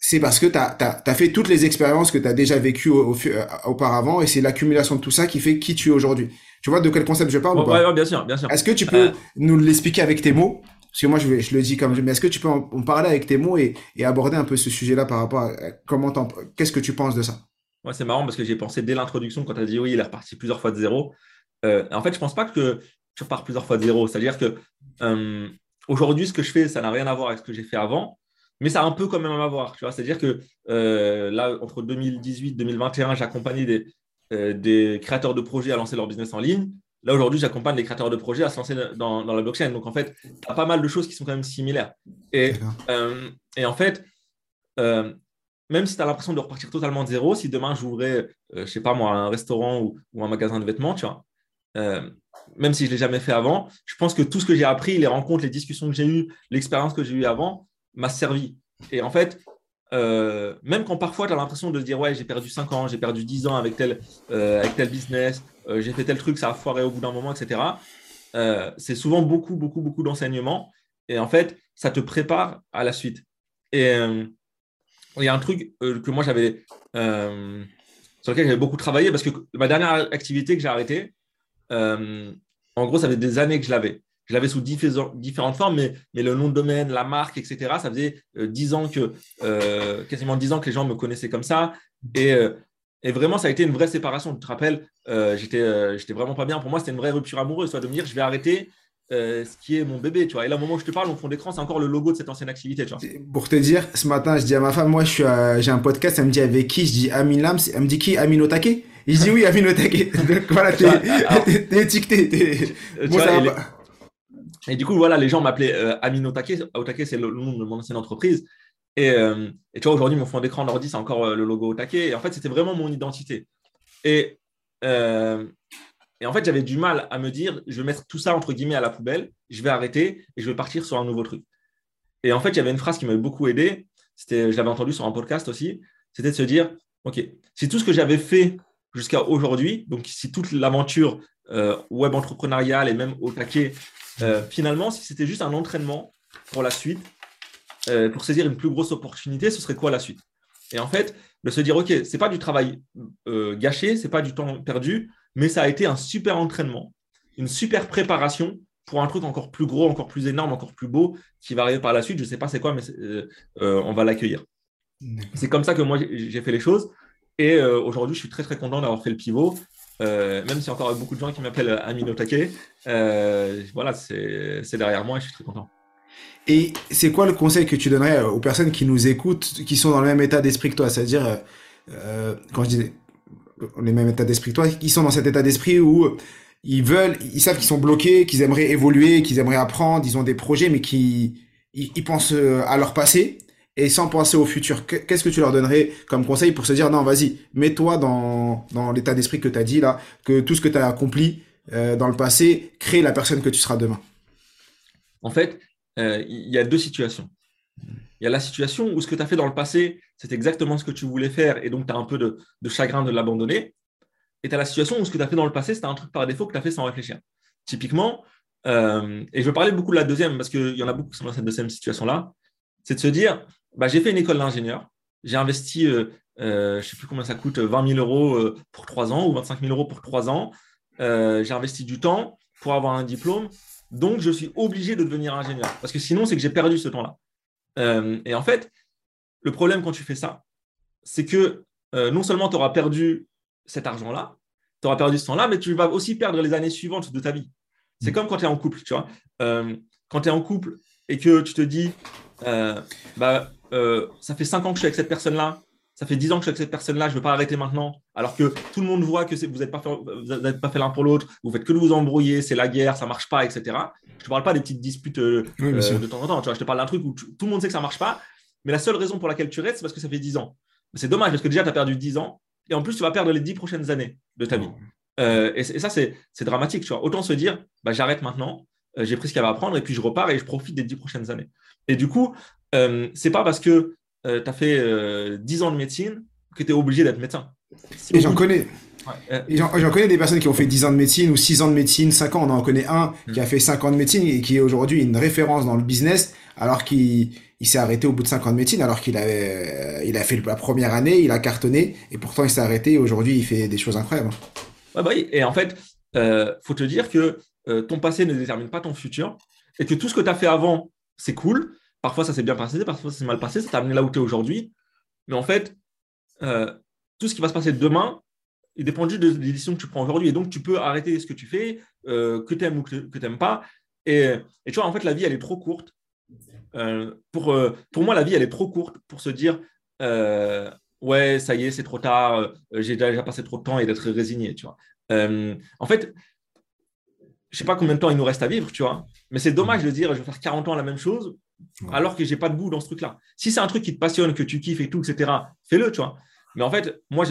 c'est parce que tu as, fait toutes les expériences que tu as déjà vécues au, euh, auparavant et c'est l'accumulation de tout ça qui fait qui tu es aujourd'hui. Tu vois de quel concept je parle ou pas? bien sûr, bien sûr. Est-ce que tu peux euh. nous l'expliquer avec tes mots? Parce que moi, je, je le dis comme je... Mais est-ce que tu peux en, parler avec tes mots et, aborder un peu ce sujet-là par rapport à comment Qu'est-ce que tu penses de ça? Ouais, c'est marrant parce que j'ai pensé dès l'introduction quand tu as dit oui, il est reparti plusieurs fois de zéro. Euh, en fait, je pense pas que tu repars plusieurs fois de zéro. C'est-à-dire que aujourd'hui, ce que je fais, ça n'a rien à voir avec ce que j'ai fait avant mais ça a un peu quand même à voir. C'est-à-dire que euh, là, entre 2018 et 2021, j'accompagnais des, euh, des créateurs de projets à lancer leur business en ligne. Là, aujourd'hui, j'accompagne les créateurs de projets à se lancer dans, dans la blockchain. Donc, en fait, tu as pas mal de choses qui sont quand même similaires. Et, euh, et en fait, même si tu as l'impression de repartir totalement de zéro, si demain j'ouvrais, je sais pas moi, un restaurant ou, ou, un magasin de vêtements, tu vois, même si je ne l'ai jamais fait avant, je pense que tout ce que j'ai appris, les rencontres, les discussions que j'ai eues, l'expérience que j'ai eue avant, m'a servi. Et en fait, euh, même quand parfois tu as l'impression de dire ouais j'ai perdu 5 ans, j'ai perdu 10 ans avec tel, euh, avec tel business, euh, j'ai fait tel truc, ça a foiré au bout d'un moment, etc. c'est souvent beaucoup, beaucoup, beaucoup d'enseignements. et en fait, ça te prépare à la suite. Et il y a un truc que moi j'avais sur lequel j'avais beaucoup travaillé parce que ma dernière activité que j'ai arrêtée, en gros, ça fait des années que je l'avais. Je l'avais sous différentes formes, mais, mais, le nom de domaine, la marque, etc., ça faisait dix ans que, quasiment dix ans que les gens me connaissaient comme ça. Et, et vraiment, ça a été une vraie séparation. Tu te rappelles, euh, j'étais, euh, j'étais vraiment pas bien. Pour moi, c'était une vraie rupture amoureuse, soit de me dire, je vais arrêter euh, ce qui est mon bébé, tu vois. Et là, au moment où je te parle, mon fond d'écran, c'est encore le logo de cette ancienne activité, tu vois. Pour te dire, ce matin, je dis à ma femme, moi, je suis, j'ai un podcast. Elle me dit avec qui? Je dis Amin Lams. Elle me dit qui? Amin Otake? Je dis oui, Amin Otake. voilà, t'es, t'es, étiqueté. Et, du coup, voilà, les gens m'appelaient Amin Otake. Otake, c'est le nom de mon ancienne entreprise. Euh, et, tu vois, aujourd'hui, mon fond d'écran d'ordi, c'est encore euh, le logo taquet. Et en fait, c'était vraiment mon identité. Et, euh, et en fait, j'avais du mal à me dire, je vais mettre tout ça entre guillemets à la poubelle, je vais arrêter et je vais partir sur un nouveau truc. Et en fait, il y avait une phrase qui m'avait beaucoup aidé. Je l'avais entendu sur un podcast aussi. C'était de se dire, OK, si tout ce que j'avais fait jusqu'à aujourd'hui, donc si toute l'aventure web entrepreneuriale et même au taquet, finalement, si c'était juste un entraînement pour la suite, euh, pour saisir une plus grosse opportunité, ce serait quoi la suite? Et en fait, de se dire, OK, ce n'est pas du travail euh, gâché, ce n'est pas du temps perdu, mais ça a été un super entraînement, une super préparation pour un truc encore plus gros, encore plus énorme, encore plus beau qui va arriver par la suite. Je ne sais pas c'est quoi, mais euh, on va l'accueillir. C'est comme ça que moi, j'ai fait les choses. Et aujourd'hui, je suis très, très content d'avoir fait le pivot. Même s'il y a encore beaucoup de gens qui m'appellent Amino Take, voilà, c'est derrière moi et je suis très content. Et c'est quoi le conseil que tu donnerais aux personnes qui nous écoutent, qui sont dans le même état d'esprit que toi? C'est-à-dire, euh, euh, quand je dis le même état d'esprit que toi, qui sont dans cet état d'esprit où ils veulent, ils savent qu'ils sont bloqués, qu'ils aimeraient évoluer, qu'ils aimeraient apprendre, ils ont des projets, mais qui ils, pensent euh, à leur passé et sans penser au futur. Qu'est-ce que tu leur donnerais comme conseil pour se dire non, vas-y, mets-toi dans, dans l'état d'esprit que tu as dit là, que tout ce que tu as accompli dans le passé crée la personne que tu seras demain? En fait, euh, il y a deux situations. Il y a la situation où ce que tu as fait dans le passé, c'est exactement ce que tu voulais faire et donc tu as un peu de, chagrin de l'abandonner. Et tu as la situation où ce que tu as fait dans le passé, c'est un truc par défaut que tu as fait sans réfléchir. Typiquement, euh, et je veux parler beaucoup de la deuxième parce qu'il y en a beaucoup qui sont dans cette deuxième situation-là, c'est de se dire bah, j'ai fait une école d'ingénieur, j'ai investi, euh, je ne sais plus combien ça coûte, 20 000 euros pour 3 ans ou 25 000 euros pour 3 ans. j'ai investi du temps pour avoir un diplôme donc, je suis obligé de devenir ingénieur. Parce que sinon, c'est que j'ai perdu ce temps-là. Euh, et en fait, le problème quand tu fais ça, c'est que euh, non seulement tu auras perdu cet argent-là, tu auras perdu ce temps-là, mais tu vas aussi perdre les années suivantes de ta vie. C'est mm. comme quand tu es en couple, tu vois. Euh, quand tu es en couple et que tu te dis, bah, ça fait cinq ans que je suis avec cette personne-là, ça fait 10 ans que je suis avec cette personne-là, je ne veux pas arrêter maintenant. Alors que tout le monde voit que vous n'êtes pas fait, pas fait l'un pour l'autre, vous faites que de vous embrouiller, c'est la guerre, ça ne marche pas, etc. Je ne te parle pas des petites disputes euh, euh, de temps en temps. Tu vois, je te parle d'un truc où tout le monde sait que ça ne marche pas, mais la seule raison pour laquelle tu restes, c'est parce que ça fait 10 ans. C'est dommage parce que déjà, tu as perdu 10 ans et en plus, tu vas perdre les 10 prochaines années de ta vie. Euh, et, ça, c'est dramatique. Tu vois. Autant se dire, bah, j'arrête maintenant, j'ai pris ce qu'il y avait à apprendre et puis je repars et je profite des 10 prochaines années. Et du coup, ce n'est pas parce que euh, tu as fait euh, 10 ans de médecine que tu es obligé d'être médecin. Et j'en connais. J'en connais des personnes qui ont fait 10 ans de médecine ou 6 ans de médecine, 5 ans. On en connaît un qui a mm. fait 5 ans de médecine et qui est aujourd'hui une référence dans le business alors qu'il il, s'est arrêté au bout de 5 ans de médecine alors qu'il avait, il a fait la première année, il a cartonné et pourtant il s'est arrêté et aujourd'hui il fait des choses incroyables. Ouais, bah oui. Et en fait, euh, faut te dire que euh, ton passé ne détermine pas ton futur et que tout ce que tu as fait avant, c'est cool, Parfois, ça s'est bien passé, parfois, ça s'est mal passé, ça t'a amené là où tu es aujourd'hui. Mais en fait, euh, tout ce qui va se passer demain, il dépend juste des décisions que tu prends aujourd'hui. Et donc, tu peux arrêter ce que tu fais, euh, que tu aimes ou que, tu n'aimes pas. Et, tu vois, en fait, la vie, elle est trop courte. Euh, pour, pour moi, la vie, elle est trop courte pour se dire Ouais, ça y est, c'est trop tard, j'ai déjà passé trop de temps et d'être résigné. Tu vois. en fait, je ne sais pas combien de temps il nous reste à vivre, tu vois, mais c'est dommage de dire Je vais faire 40 ans la même chose alors que j'ai pas de goût dans ce truc-là. Si c'est un truc qui te passionne, que tu kiffes et tout, etc., fais-le, tu vois. Mais en fait, moi,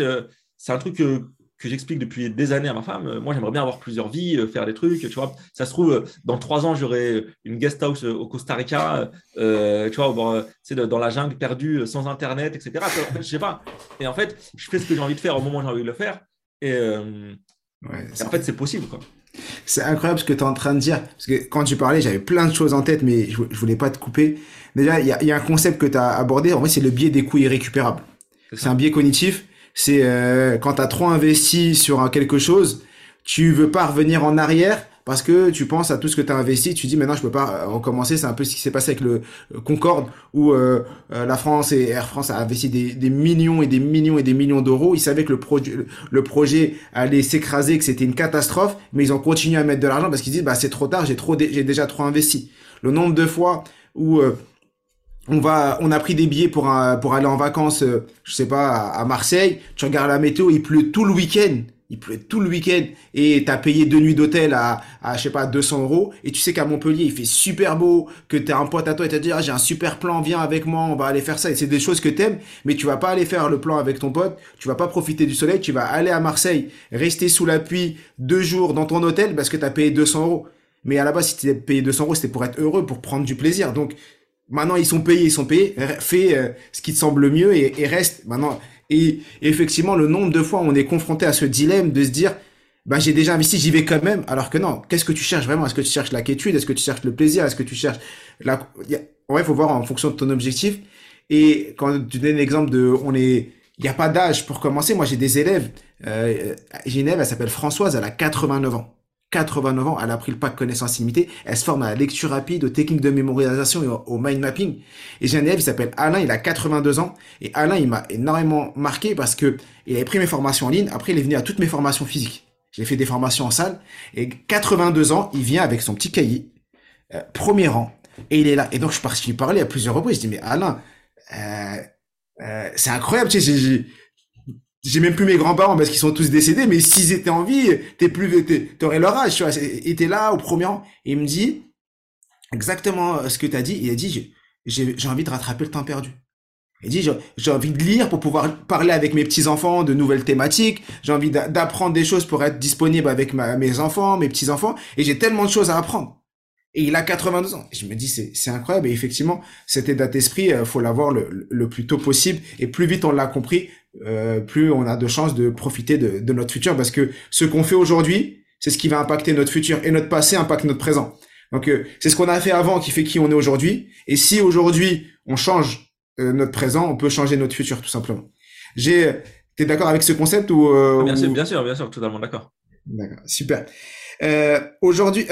c'est un truc que, j'explique depuis des années à ma femme. Moi, j'aimerais bien avoir plusieurs vies, euh, faire des trucs, tu vois. Ça se trouve, dans trois ans, j'aurai une guest house au Costa Rica, euh, tu vois, dans la jungle perdue, sans Internet, etc. En fait, je sais pas. Et en fait, je fais ce que j'ai envie de faire au moment où j'ai envie de le faire. Et, euh, en fait, c'est possible, quoi. C'est incroyable ce que tu es en train de dire. Parce que quand tu parlais, j'avais plein de choses en tête, mais je, je voulais pas te couper. Déjà, il y a, y a, un concept que tu as abordé. En vrai, c'est le biais des coûts irrécupérables. C'est un biais cognitif. C'est euh, quand tu as trop investi sur quelque chose, tu veux pas revenir en arrière parce que tu penses à tout ce que tu as investi, tu dis maintenant je peux pas recommencer, c'est un peu ce qui s'est passé avec le Concorde où euh, euh, la France et Air France a investi des, des, millions et des millions et des millions d'euros, ils savaient que le, projet le projet allait s'écraser, que c'était une catastrophe, mais ils ont continué à mettre de l'argent parce qu'ils disent bah c'est trop tard, j'ai trop j'ai déjà trop investi. Le nombre de fois où euh, on va, on a pris des billets pour un, pour aller en vacances, je sais pas, à Marseille. Tu regardes la météo, il pleut tout le week-end il pleut tout le week-end et t'as payé deux nuits d'hôtel à, à, je sais pas, 200 euros et tu sais qu'à Montpellier, il fait super beau, que t'as un pote à toi et t'as dit, ah, j'ai un super plan, viens avec moi, on va aller faire ça. Et c'est des choses que t'aimes, mais tu vas pas aller faire le plan avec ton pote, tu vas pas profiter du soleil, tu vas aller à Marseille, rester sous la pluie deux jours dans ton hôtel parce que t'as payé 200 euros. Mais à la base, si t'as payé 200 euros, c'était pour être heureux, pour prendre du plaisir. Donc, maintenant, ils sont payés, ils sont payés, fais euh, ce qui te semble le mieux et reste. Maintenant, et, effectivement, le nombre de fois où on est confronté à ce dilemme de se dire, bah, j'ai déjà investi, j'y vais quand même, alors que non, qu'est-ce que tu cherches vraiment? Est-ce que tu cherches la quiétude? Est-ce que tu cherches le plaisir? Est-ce que tu cherches la... Ouais, faut voir en fonction de ton objectif. Et quand tu donnes l'exemple de, on est, il n'y a pas d'âge pour commencer. Moi, j'ai des élèves, euh, j'ai une élève, elle s'appelle Françoise, elle a 89 ans. 89 ans, elle a pris le pack connaissance limitée, elle se forme à la lecture rapide, aux techniques de mémorisation et au, mind mapping. Et j'ai un élève, il s'appelle Alain, il a 82 ans, et Alain, il m'a énormément marqué parce que il avait pris mes formations en ligne, après il est venu à toutes mes formations physiques. J'ai fait des formations en salle, et 82 ans, il vient avec son petit cahier, euh, premier rang, et il est là. Et donc je suis parti lui parler à plusieurs reprises, je dis, mais Alain, euh, euh, c'est incroyable, tu sais, j'ai même plus mes grands-parents parce qu'ils sont tous décédés, mais s'ils étaient en vie, t'es plus, t'aurais leur âge, tu vois, là au premier rang. Et il me dit exactement euh, ce que t'as dit. Il a dit, j'ai, envie de rattraper le temps perdu. Il dit, j'ai envie de lire pour pouvoir parler avec mes petits-enfants de nouvelles thématiques. J'ai envie d'apprendre des choses pour être disponible avec mes enfants, mes petits-enfants. Et j'ai tellement de choses à apprendre. Et il a 82 ans. Je me dis, c'est, incroyable. Et effectivement, cet état d'esprit, euh, faut l'avoir le plus tôt possible. Et plus vite on l'a compris, euh, plus on a de chances de profiter de, de notre futur. Parce que ce qu'on fait aujourd'hui, c'est ce qui va impacter notre futur. Et notre passé impacte notre présent. Donc, euh, c'est ce qu'on a fait avant qui fait qui on est aujourd'hui. Et si aujourd'hui, on change euh, notre présent, on peut changer notre futur, tout simplement. J'ai, t'es d'accord avec ce concept ou, euh, bien, sûr, bien sûr, bien sûr, totalement d'accord. D'accord, super. aujourd'hui,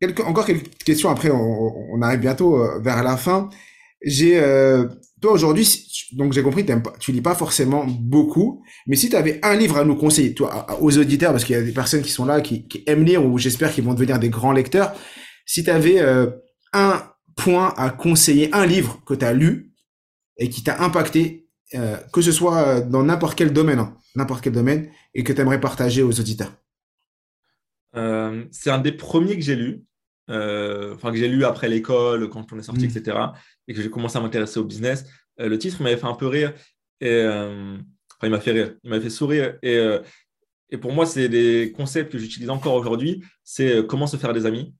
quelques, encore quelques questions. Après, on, on arrive bientôt vers la fin. J'ai euh, toi aujourd'hui, donc j'ai compris, tu lis pas forcément beaucoup, mais si tu avais un livre à nous conseiller, toi, aux auditeurs, parce qu'il y a des personnes qui sont là, qui, aiment lire, ou j'espère qu'ils vont devenir des grands lecteurs, si tu avais euh, un point à conseiller, un livre que tu as lu et qui t'a impacté, euh, que ce soit dans n'importe quel domaine, hein, n'importe quel domaine, et que tu aimerais partager aux auditeurs? Euh, c'est un des premiers que j'ai lu, enfin que j'ai lu après l'école, quand on est sorti, mmh. etc et que j'ai commencé à m'intéresser au business, euh, le titre m'avait fait un peu rire. Et, euh, enfin, il m'a fait rire, il m'a fait sourire. Et, euh, et pour moi, c'est des concepts que j'utilise encore aujourd'hui. C'est comment se faire des amis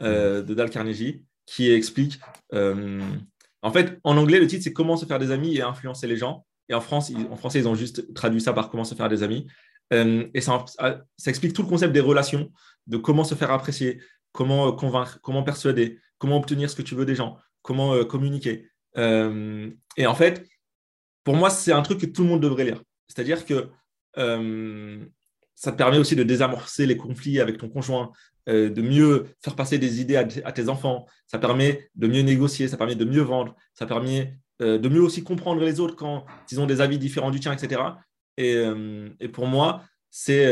de Dal Carnegie, qui explique. en fait, en anglais, le titre, c'est comment se faire des amis et influencer les gens. Et en, France, en français, ils ont juste traduit ça par comment se faire des amis. et ça, ça explique tout le concept des relations, de comment se faire apprécier, comment convaincre, comment persuader, comment obtenir ce que tu veux des gens, comment euh, communiquer. Euh, et en fait, pour moi, c'est un truc que tout le monde devrait lire. C'est-à-dire que euh, ça te permet aussi de désamorcer les conflits avec ton conjoint, de mieux faire passer des idées à, tes enfants, ça permet de mieux négocier, ça permet de mieux vendre, ça permet de mieux aussi comprendre les autres quand ils ont des avis différents du tien, etc. Et, et pour moi, c'est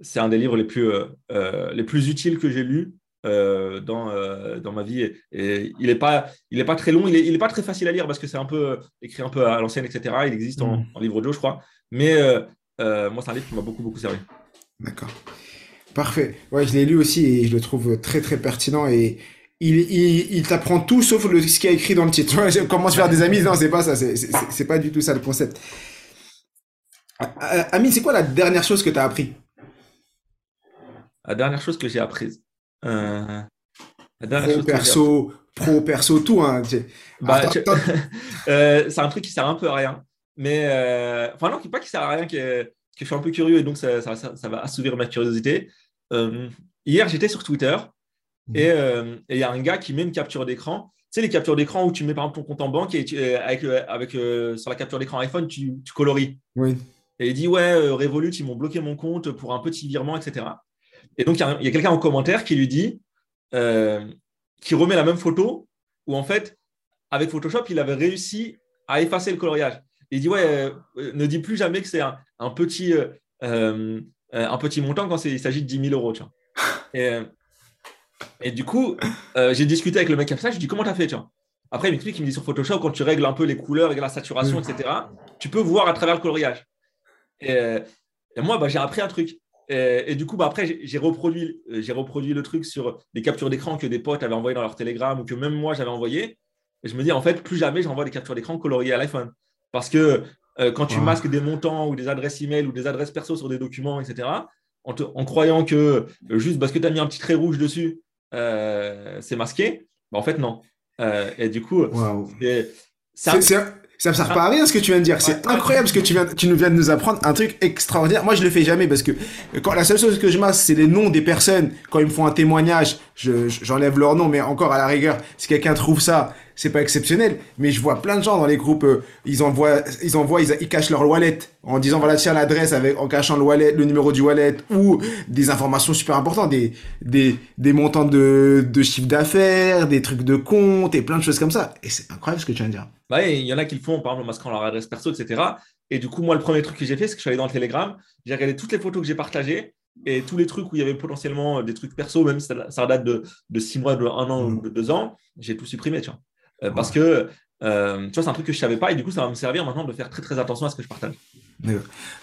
c'est un des livres les plus, les plus utiles que j'ai lus euh, dans, euh, dans ma vie. Et, il n'est pas, il est pas très long, il n'est est pas très facile à lire parce que c'est un peu euh, écrit un peu à l'ancienne, etc. Il existe en, mm. livre audio, je crois. Mais moi, c'est un livre qui m'a beaucoup, beaucoup servi. D'accord. Parfait. Ouais, je l'ai lu aussi et je le trouve très, très pertinent et il, il, il t'apprend tout sauf le, ce qui a écrit dans le titre. Comment se faire des amis Non, c'est pas ça. C'est pas du tout ça le concept. Amine, c'est quoi la dernière chose que tu as appris? La dernière chose que j'ai apprise. Euh, pro, perso, pro, perso, tout. Hein, bah, euh, c'est un truc qui sert un peu à rien. Mais, euh, enfin, non, pas qui sert à rien, que, que je suis un peu curieux et donc ça, ça, ça, va assouvir ma curiosité. hier, j'étais sur Twitter mmh. et il y a un gars qui met une capture d'écran. Tu sais, les captures d'écran où tu mets par exemple ton compte en banque et avec, avec sur la capture d'écran iPhone, tu, tu coloris. Oui. Et il dit Ouais, Revolut, ils m'ont bloqué mon compte pour un petit virement, etc. Et donc, il y a, quelqu'un en commentaire qui lui dit euh, qui remet la même photo où, en fait, avec Photoshop, il avait réussi à effacer le coloriage. il dit Ouais, euh, ne dis plus jamais que c'est un, petit, un petit montant quand il s'agit de 10 000 euros. Et, et, du coup, j'ai discuté avec le mec comme ça. Je lui dis Comment tu as fait Après, il m'explique, il me dit sur Photoshop, quand tu règles un peu les couleurs et la saturation, etc., tu peux voir à travers le coloriage. Et, moi, bah, j'ai appris un truc. Et, du coup, bah, après, j'ai reproduit, j'ai reproduit le truc sur des captures d'écran que des potes avaient envoyées dans leur Telegram ou que même moi, j'avais envoyé. Et je me dis, en fait, plus jamais j'envoie des captures d'écran coloriées à l'iPhone. Parce que euh, quand tu masques des montants ou des adresses email ou des adresses perso sur des documents, etc., en, croyant que euh, juste parce que tu as mis un petit trait rouge dessus, euh, c'est masqué, bah, en fait, non. et du coup, c'est ça me sert pas à rien ce que tu viens de dire. C'est incroyable ce que tu viens, tu nous viens de nous apprendre un truc extraordinaire. Moi, je le fais jamais parce que quand la seule chose que je masse, c'est les noms des personnes. Quand ils me font un témoignage, j'enlève leur nom, mais encore à la rigueur, si quelqu'un trouve ça, c'est pas exceptionnel. Mais je vois plein de gens dans les groupes, euh, ils envoient, ils envoient, ils, cachent leur wallet en disant voilà tiens l'adresse avec en cachant le wallet, le numéro du wallet ou des informations super importantes, des des montants de de chiffre d'affaires, des trucs de compte et plein de choses comme ça. Et c'est incroyable ce que tu viens de dire. Bah, il y en a qui le font, par exemple, en masquant leur adresse perso, etc. Et du coup, moi, le premier truc que j'ai fait, c'est que je suis allé dans le Telegram, j'ai regardé toutes les photos que j'ai partagées et tous les trucs où il y avait potentiellement des trucs perso, même si ça, date de, de six mois, de un an ou de deux ans, j'ai tout supprimé, tu vois. Euh, parce que, euh, tu vois, c'est un truc que je ne savais pas et du coup, ça va me servir maintenant de faire très, très attention à ce que je partage.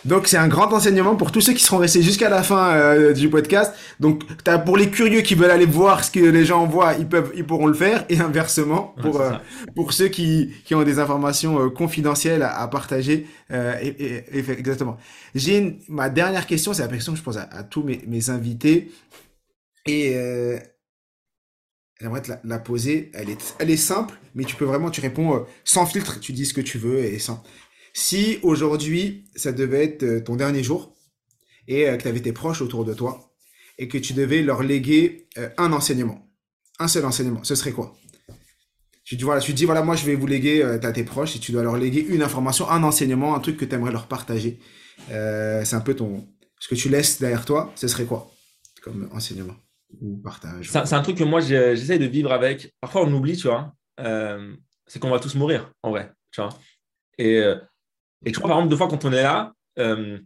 Donc c'est un grand enseignement pour tous ceux qui seront restés jusqu'à la fin euh, du podcast. Donc as, pour les curieux qui veulent aller voir ce que les gens voient, ils peuvent, ils pourront le faire et inversement pour euh, pour ceux qui qui ont des informations euh, confidentielles à, partager. Et, et, exactement. J'ai ma dernière question, c'est la question que je pose à, tous mes, mes invités et j'aimerais te la, poser. Elle est simple, mais tu peux vraiment tu réponds sans filtre, tu dis ce que tu veux et sans si aujourd'hui, ça devait être euh, ton dernier jour et euh, que tu avais tes proches autour de toi et que tu devais leur léguer euh, un enseignement, un seul enseignement, ce serait quoi? Tu tu dis, voilà, moi je vais vous léguer, à tes proches et tu dois leur léguer une information, un enseignement, un truc que tu aimerais leur partager. c'est un peu ton. Ce que tu laisses derrière toi, ce serait quoi comme enseignement? Ou partage C'est un truc que moi j'essaie de vivre avec. Parfois on oublie, tu vois. c'est qu'on va tous mourir, en vrai. Tu vois. Et et tu vois, par exemple, deux fois quand on est là, euh,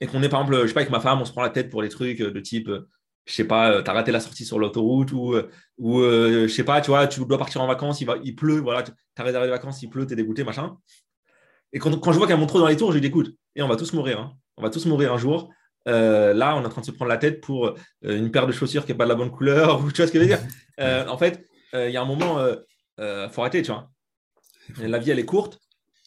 et qu'on est, par exemple, je sais pas, avec ma femme, on se prend la tête pour les trucs de type, euh, je sais pas, euh, tu as raté la sortie sur l'autoroute ou, ou je sais pas, tu vois, tu dois partir en vacances, il, pleut, voilà, tu as réservé des vacances, il pleut, tu es dégoûté, machin. Et quand, je vois qu'elle monte trop dans les tours, je lui dis, écoute, et on va tous mourir, hein. on va tous mourir un jour. Là, on est en train de se prendre la tête pour une paire de chaussures qui n'est pas de la bonne couleur, ou tu vois ce que je veux dire. en fait, il y a un moment, il faut arrêter, tu vois. La vie, elle est courte.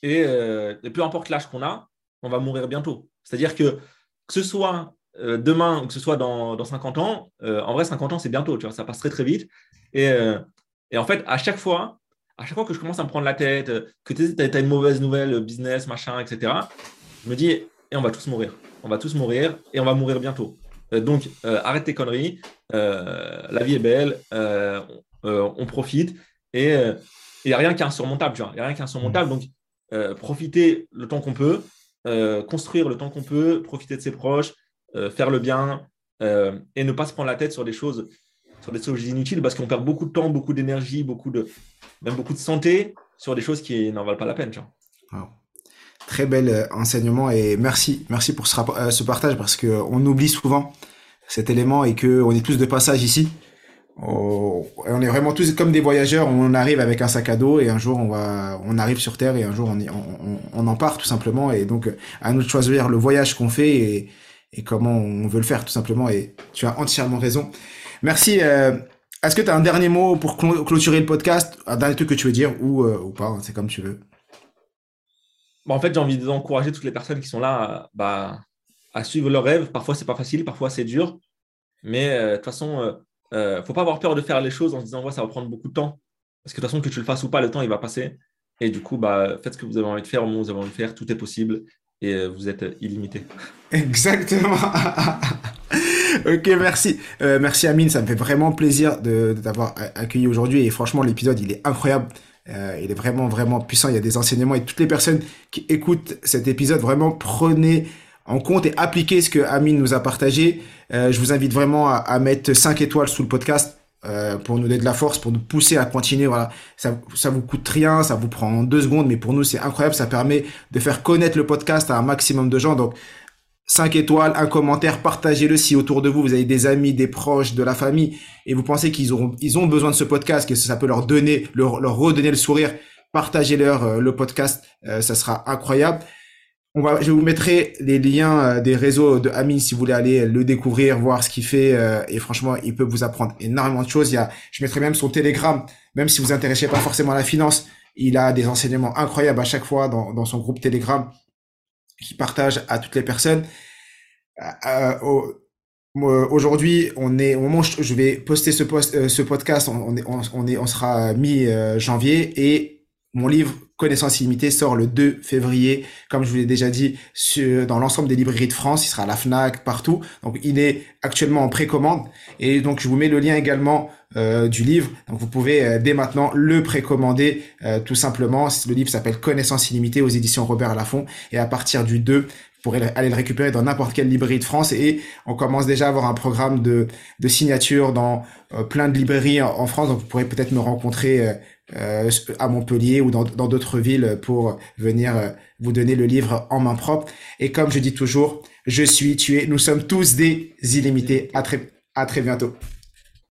Euh, et, peu importe l'âge qu'on a, on va mourir bientôt. C'est-à-dire que que ce soit euh, demain ou que ce soit dans, dans 50 ans, euh, en vrai, 50 ans, c'est bientôt, tu vois, ça passe très très vite. Et, et, en fait, à chaque fois, à chaque fois que je commence à me prendre la tête, que tu as, une mauvaise nouvelle, business, machin, etc., je me dis, et on va tous mourir. On va tous mourir et on va mourir bientôt. donc, arrête tes conneries. la vie est belle. on profite. Et il n'y a rien qui est insurmontable. Il n'y a rien qui est insurmontable. Donc, euh, profiter le temps qu'on peut, euh, construire le temps qu'on peut, profiter de ses proches, euh, faire le bien et ne pas se prendre la tête sur des choses, sur des choses inutiles parce qu'on perd beaucoup de temps, beaucoup d'énergie, beaucoup de, même beaucoup de santé sur des choses qui n'en valent pas la peine. Très bel enseignement et merci, merci pour ce, ce partage parce qu'on oublie souvent cet élément et qu'on est plus de passage ici. On est vraiment tous comme des voyageurs. On arrive avec un sac à dos et un jour on va, on arrive sur Terre et un jour on, on, on en part tout simplement. Et donc à nous de choisir le voyage qu'on fait et, comment on veut le faire tout simplement. Et tu as entièrement raison. Merci. Euh, Est-ce que tu as un dernier mot pour clôturer le podcast? Un dernier truc que tu veux dire ou, euh, ou pas C'est comme tu veux. En fait, j'ai envie d'encourager toutes les personnes qui sont là à, bah, suivre leurs rêves. Parfois, c'est pas facile, parfois, c'est dur. Mais euh, de toute façon, euh, ne euh, faut pas avoir peur de faire les choses en se disant ouais, ça va prendre beaucoup de temps. Parce que de toute façon, que tu le fasses ou pas, le temps il va passer. Et du coup, bah, faites ce que vous avez envie de faire au moment où vous avez envie de faire, tout est possible et vous êtes illimité. Exactement. ok, merci. Merci Amine, ça me fait vraiment plaisir de t'avoir accueilli aujourd'hui et franchement l'épisode il est incroyable. Euh, il est vraiment vraiment puissant, il y a des enseignements et toutes les personnes qui écoutent cet épisode, vraiment prenez en compte et appliquez ce que Amine nous a partagé. Euh, je vous invite vraiment à, à, mettre 5 étoiles sous le podcast euh, pour nous donner de la force, pour nous pousser à continuer. Voilà, ça, ça vous coûte rien, ça vous prend deux secondes, mais pour nous c'est incroyable. Ça permet de faire connaître le podcast à un maximum de gens. Donc 5 étoiles, un commentaire, partagez-le si autour de vous vous avez des amis, des proches, de la famille et vous pensez qu'ils ils ont besoin de ce podcast, que ça peut leur donner leur, redonner le sourire. Partagez-leur euh, le podcast, euh, ça sera incroyable. On va, je vous mettrai les liens euh, des réseaux de Amine si vous voulez aller le découvrir, voir ce qu'il fait. et franchement, il peut vous apprendre énormément de choses. Il y a, je mettrai même son Telegram, même si vous vous intéressez pas forcément à la finance, il a des enseignements incroyables à chaque fois dans, dans son groupe Telegram qui partage à toutes les personnes. Euh, Aujourd'hui, on est au moment je vais poster ce, post, euh, ce podcast, on, est, on, est, on sera mi-janvier et mon livre Connaissance illimitée sort le 2 février, comme je vous l'ai déjà dit, sur, dans l'ensemble des librairies de France. Il sera à la Fnac, partout. Donc, il est actuellement en précommande. Et donc, je vous mets le lien également euh, du livre. Donc, vous pouvez euh, dès maintenant le précommander euh, tout simplement. Le livre s'appelle Connaissance illimitée aux éditions Robert Laffont. Et à partir du 2, vous pourrez aller le récupérer dans n'importe quelle librairie de France. Et on commence déjà à avoir un programme de, de signature dans plein de librairies en, France. Donc, vous pourrez peut-être me rencontrer à Montpellier ou dans d'autres villes pour venir vous donner le livre en main propre. Et comme je dis toujours, je suis, tu es, nous sommes tous des illimités. À très, à très bientôt.